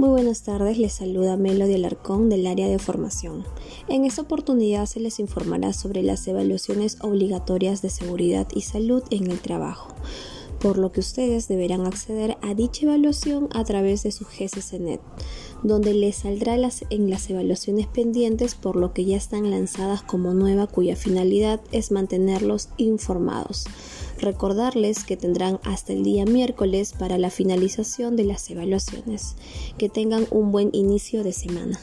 Muy buenas tardes, les saluda Melody Alarcón del área de formación. En esta oportunidad se les informará sobre las evaluaciones obligatorias de seguridad y salud en el trabajo, por lo que ustedes deberán acceder a dicha evaluación a través de su GCCNet, donde les saldrá las, en las evaluaciones pendientes por lo que ya están lanzadas como nueva cuya finalidad es mantenerlos informados. Recordarles que tendrán hasta el día miércoles para la finalización de las evaluaciones. Que tengan un buen inicio de semana.